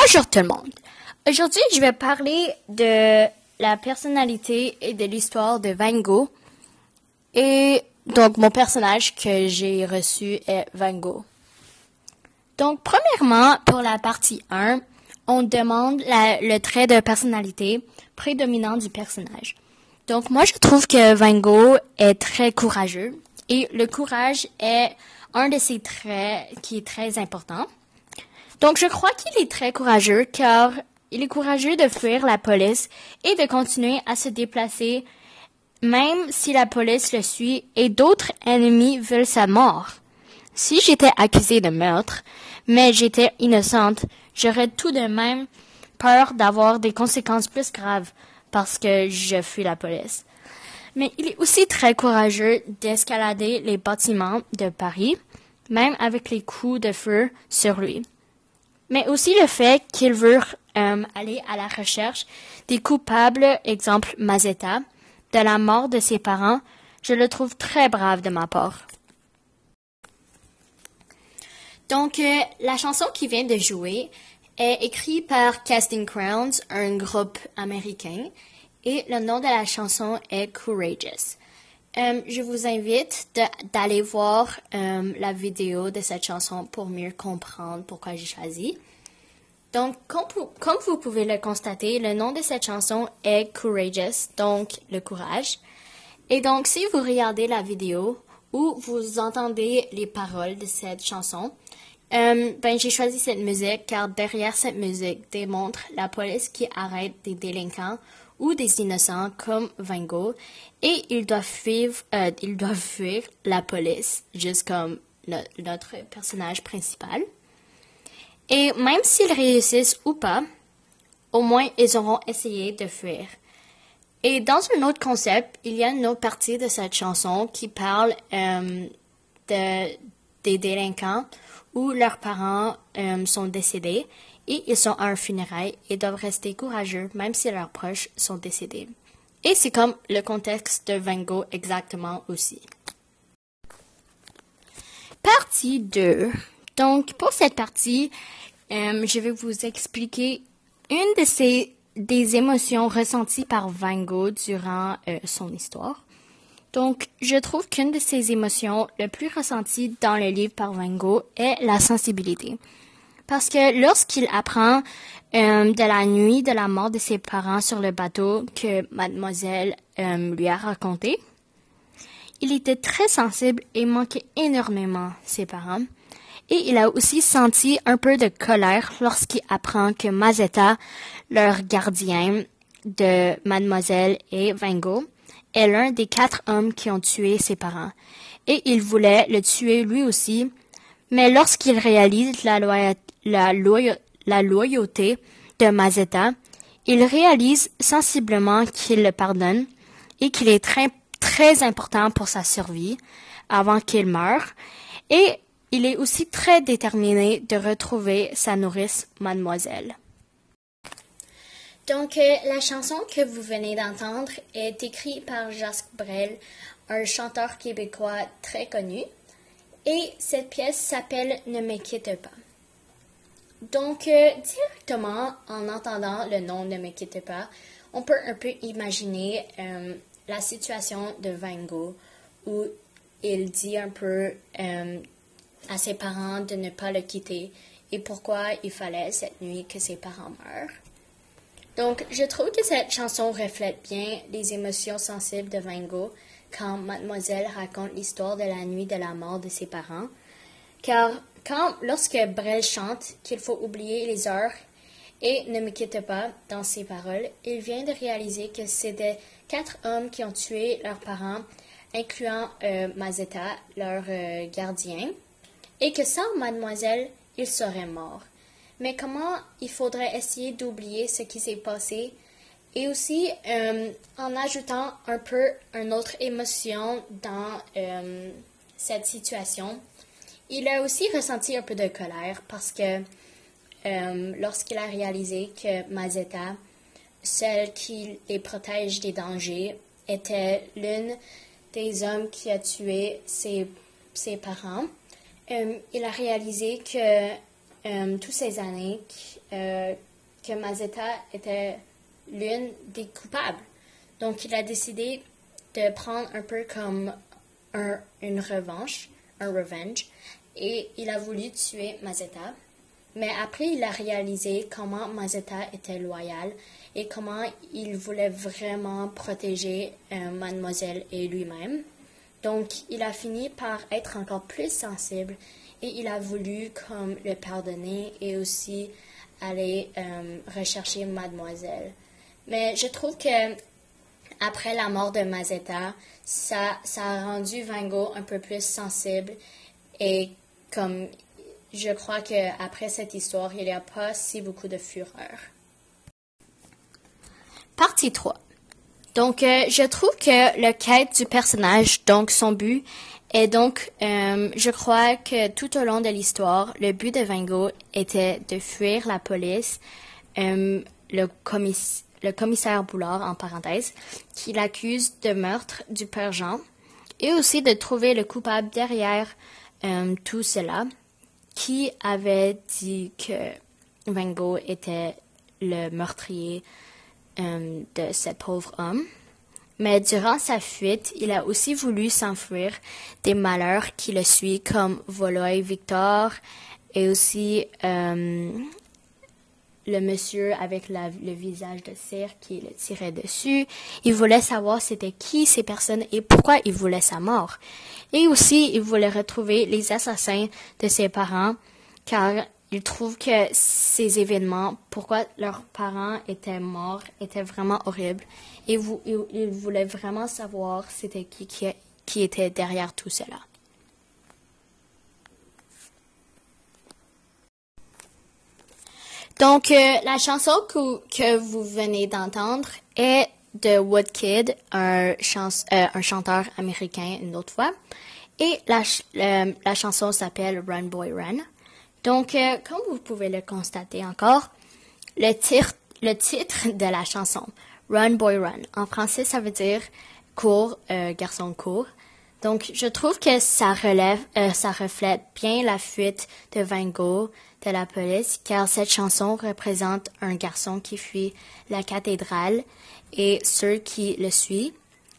Bonjour tout le monde. Aujourd'hui, je vais parler de la personnalité et de l'histoire de Van Gogh. Et donc, mon personnage que j'ai reçu est Van Gogh. Donc, premièrement, pour la partie 1, on demande le trait de personnalité prédominant du personnage. Donc, moi, je trouve que Van Gogh est très courageux. Et le courage est un de ses traits qui est très important. Donc, je crois qu'il est très courageux car il est courageux de fuir la police et de continuer à se déplacer même si la police le suit et d'autres ennemis veulent sa mort. Si j'étais accusée de meurtre, mais j'étais innocente, j'aurais tout de même peur d'avoir des conséquences plus graves parce que je fuis la police. Mais il est aussi très courageux d'escalader les bâtiments de Paris, même avec les coups de feu sur lui mais aussi le fait qu'il veut euh, aller à la recherche des coupables, exemple Mazetta, de la mort de ses parents, je le trouve très brave de ma part. Donc, euh, la chanson qui vient de jouer est écrite par Casting Crowns, un groupe américain, et le nom de la chanson est Courageous. Euh, je vous invite d'aller voir euh, la vidéo de cette chanson pour mieux comprendre pourquoi j'ai choisi. Donc, comme, vous pouvez le constater, le nom de cette chanson est Courageous, donc le courage. Et donc, si vous regardez la vidéo ou vous entendez les paroles de cette chanson, euh, ben, j'ai choisi cette musique car derrière cette musique démontre la police qui arrête des délinquants ou des innocents comme Van Gogh et ils doivent fuir, euh, ils doivent fuir la police, juste comme notre personnage principal. Et même s'ils réussissent ou pas, au moins ils auront essayé de fuir. Et dans un autre concept, il y a une autre partie de cette chanson qui parle euh, de, des délinquants où leurs parents euh, sont décédés et ils sont à un funérail et doivent rester courageux même si leurs proches sont décédés. Et c'est comme le contexte de Van Gogh exactement aussi. Partie 2. Donc, pour cette partie, euh, je vais vous expliquer une de ces des émotions ressenties par Van Gogh durant euh, son histoire. Donc, je trouve qu'une de ces émotions les plus ressenties dans le livre par Van Gogh est la sensibilité. Parce que lorsqu'il apprend euh, de la nuit de la mort de ses parents sur le bateau que mademoiselle euh, lui a raconté, il était très sensible et manquait énormément ses parents. Et il a aussi senti un peu de colère lorsqu'il apprend que Mazetta, leur gardien de mademoiselle et Van Gogh, est l'un des quatre hommes qui ont tué ses parents. Et il voulait le tuer lui aussi, mais lorsqu'il réalise la, loyauté de Mazetta, il réalise sensiblement qu'il le pardonne et qu'il est très, très important pour sa survie avant qu'il meure. Et il est aussi très déterminé de retrouver sa nourrice, mademoiselle. Donc, euh, la chanson que vous venez d'entendre est écrite par Jacques Brel, un chanteur québécois très connu, et cette pièce s'appelle Ne me quitte pas. Donc, euh, directement en entendant le nom Ne me quitte pas, on peut un peu imaginer euh, la situation de Van Gogh où il dit un peu à ses parents de ne pas le quitter et pourquoi il fallait cette nuit que ses parents meurent. Donc, je trouve que cette chanson reflète bien les émotions sensibles de Van Gogh quand Mademoiselle raconte l'histoire de la nuit de la mort de ses parents. Car quand, lorsque Brel chante qu'il faut oublier les heures et ne me quitte pas dans ses paroles, il vient de réaliser que c'était quatre hommes qui ont tué leurs parents, incluant euh, Mazetta, leur euh, gardien et que sans mademoiselle, il serait mort. Mais comment il faudrait essayer d'oublier ce qui s'est passé et aussi euh, en ajoutant un peu une autre émotion dans euh, cette situation. Il a aussi ressenti un peu de colère parce que euh, lorsqu'il a réalisé que Mazetta, celle qui les protège des dangers, était l'une des hommes qui a tué ses, ses parents, il a réalisé que toutes ces années que Mazetta était l'une des coupables. Donc, il a décidé de prendre un peu comme une revanche, un revenge, et il a voulu tuer Mazetta. Mais après, il a réalisé comment Mazetta était loyal et comment il voulait vraiment protéger euh, mademoiselle et lui-même. Donc, il a fini par être encore plus sensible et il a voulu comme le pardonner et aussi aller euh, rechercher mademoiselle. Mais je trouve que après la mort de Mazetta, ça, ça a rendu Van Gogh un peu plus sensible et comme je crois qu'après cette histoire, il n'y a pas si beaucoup de fureur. Partie 3. Donc, euh, je trouve que le quête du personnage, donc son but, est donc, euh, je crois que tout au long de l'histoire, le but de Van Gogh était de fuir la police, euh, le, le commissaire Boulard, en parenthèse, qui l'accuse de meurtre du père Jean, et aussi de trouver le coupable derrière tout cela, qui avait dit que Van Gogh était le meurtrier euh, de ce pauvre homme. Mais durant sa fuite, il a aussi voulu s'enfuir des malheurs qui le suivent, comme Voloy Victor et aussi euh, le monsieur avec le visage de cire qui le tirait dessus. Il voulait savoir c'était qui ces personnes et pourquoi il voulait sa mort. Et aussi, il voulait retrouver les assassins de ses parents car il trouve que ces événements, pourquoi leurs parents étaient morts, étaient vraiment horribles. Et il, voulait vraiment savoir c'était qui, qui, était derrière tout cela. Donc, euh, la chanson que, vous venez d'entendre est de Woodkid, un, euh, un chanteur américain une autre fois. Et la, chanson s'appelle Run Boy Run. Donc, euh, comme vous pouvez le constater encore, le, le titre de la chanson, Run Boy Run, en français, ça veut dire cours, euh, garçon court. Donc, je trouve que ça relève, ça reflète bien la fuite de Van Gogh de la police, car cette chanson représente un garçon qui fuit la cathédrale et ceux qui le suivent.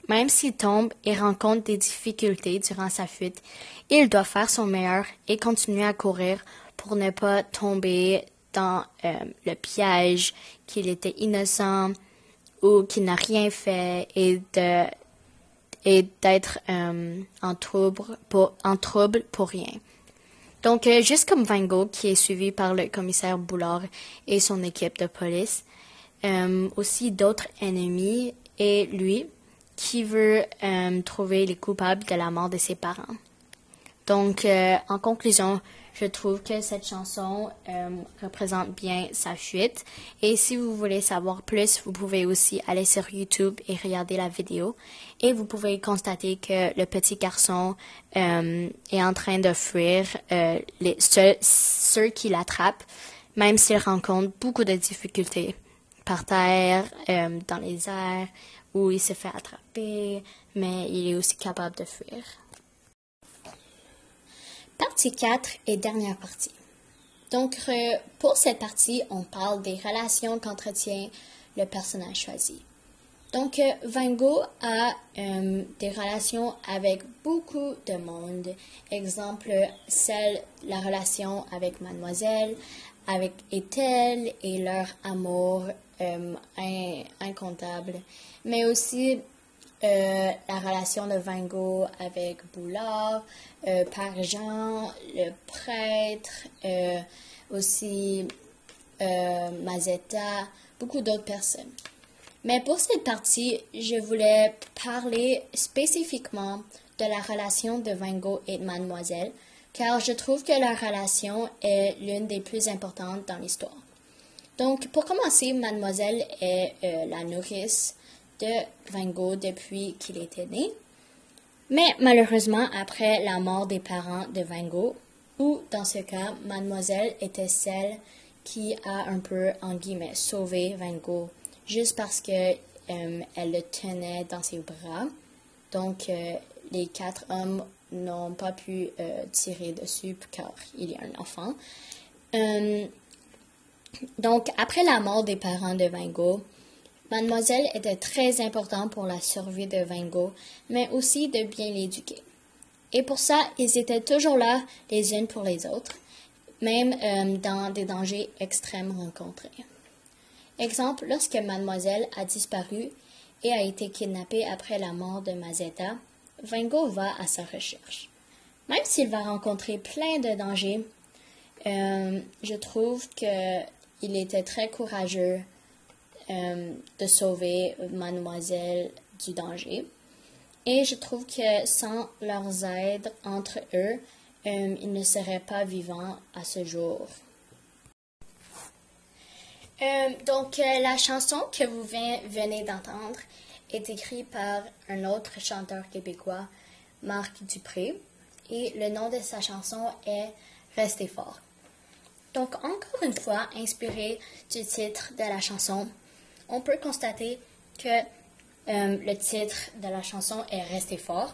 Même s'il tombe et rencontre des difficultés durant sa fuite, il doit faire son meilleur et continuer à courir pour ne pas tomber dans euh, le piège qu'il était innocent ou qu'il n'a rien fait et de et d'être euh, en trouble pour en trouble pour rien. Donc euh, juste comme Van Gogh qui est suivi par le commissaire Boulard et son équipe de police, aussi d'autres ennemis et lui qui veut trouver les coupables de la mort de ses parents. Donc en conclusion, je trouve que cette chanson euh, représente bien sa fuite. Et si vous voulez savoir plus, vous pouvez aussi aller sur YouTube et regarder la vidéo. Et vous pouvez constater que le petit garçon euh, est en train de fuir euh, les, ceux, qui l'attrapent, même s'il rencontre beaucoup de difficultés par terre, dans les airs, où il se fait attraper, mais il est aussi capable de fuir. Partie 4 et dernière partie. Donc, euh, pour cette partie, on parle des relations qu'entretient le personnage choisi. Donc, euh, Van Gogh a euh, des relations avec beaucoup de monde. Exemple, celle, la relation avec Mademoiselle, avec Ethel et leur amour incontable. Mais aussi euh, la relation de Van Gogh avec Boulard, euh, le prêtre, euh, aussi euh, Mazetta, beaucoup d'autres personnes. Mais pour cette partie, je voulais parler spécifiquement de la relation de Van Gogh et Mademoiselle, car je trouve que leur relation est l'une des plus importantes dans l'histoire. Donc, pour commencer, Mademoiselle est la nourrice de Van Gogh depuis qu'il était né. Mais malheureusement, après la mort des parents de Van Gogh, ou dans ce cas, mademoiselle était celle qui a un peu, en guillemets, sauvé Van Gogh, juste parce que euh, elle le tenait dans ses bras. Donc, euh, les quatre hommes n'ont pas pu euh, tirer dessus car il y a un enfant. Donc, après la mort des parents de Van Gogh, Mademoiselle était très importante pour la survie de Van Gogh, mais aussi de bien l'éduquer. Et pour ça, ils étaient toujours là les unes pour les autres, même euh, dans des dangers extrêmes rencontrés. Exemple, lorsque Mademoiselle a disparu et a été kidnappée après la mort de Mazetta, Van Gogh va à sa recherche. Même s'il va rencontrer plein de dangers, euh, je trouve qu'il était très courageux euh, de sauver Mademoiselle du danger. Et je trouve que sans leurs aides entre eux, euh, ils ne seraient pas vivants à ce jour. donc, la chanson que vous venez d'entendre est écrite par un autre chanteur québécois, Marc Dupré, et le nom de sa chanson est Restez fort. Donc, encore une fois, inspiré du titre de la chanson, on peut constater que euh, le titre de la chanson est Restez fort.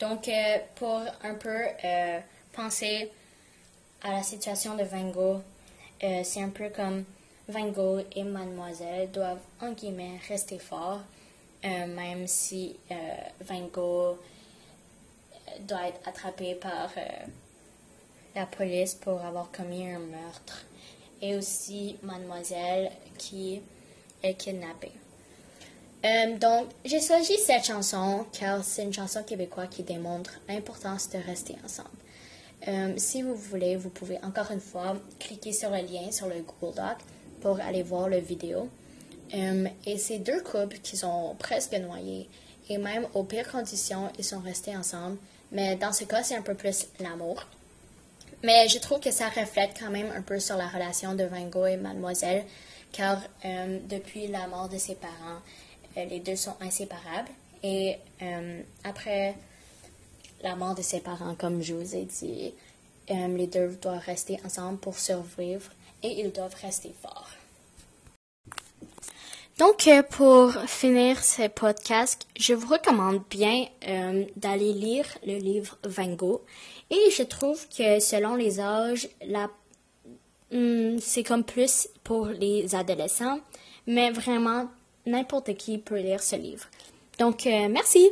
Donc, euh, pour un peu euh, penser à la situation de Van Gogh, c'est un peu comme Van Gogh et Mademoiselle doivent, en guillemets, rester forts, même si Van Gogh doit être attrapé par la police pour avoir commis un meurtre et aussi mademoiselle qui est kidnappée. Euh, donc, j'ai choisi cette chanson car c'est une chanson québécoise qui démontre l'importance de rester ensemble. Euh, si vous voulez, vous pouvez encore une fois cliquer sur le lien sur le Google Doc pour aller voir la vidéo. Euh, et ces deux couples qui sont presque noyés et même aux pires conditions, ils sont restés ensemble. Mais dans ce cas, c'est un peu plus l'amour. Mais je trouve que ça reflète quand même un peu sur la relation de Van Gogh et Mademoiselle, car euh, depuis la mort de ses parents, euh, les deux sont inséparables. Et euh, après la mort de ses parents, comme je vous ai dit, les deux doivent rester ensemble pour survivre et ils doivent rester forts. Donc, pour finir ce podcast, je vous recommande bien d'aller lire le livre Van Gogh. Et je trouve que selon les âges, la, c'est comme plus pour les adolescents, mais vraiment n'importe qui peut lire ce livre. Donc, euh, merci.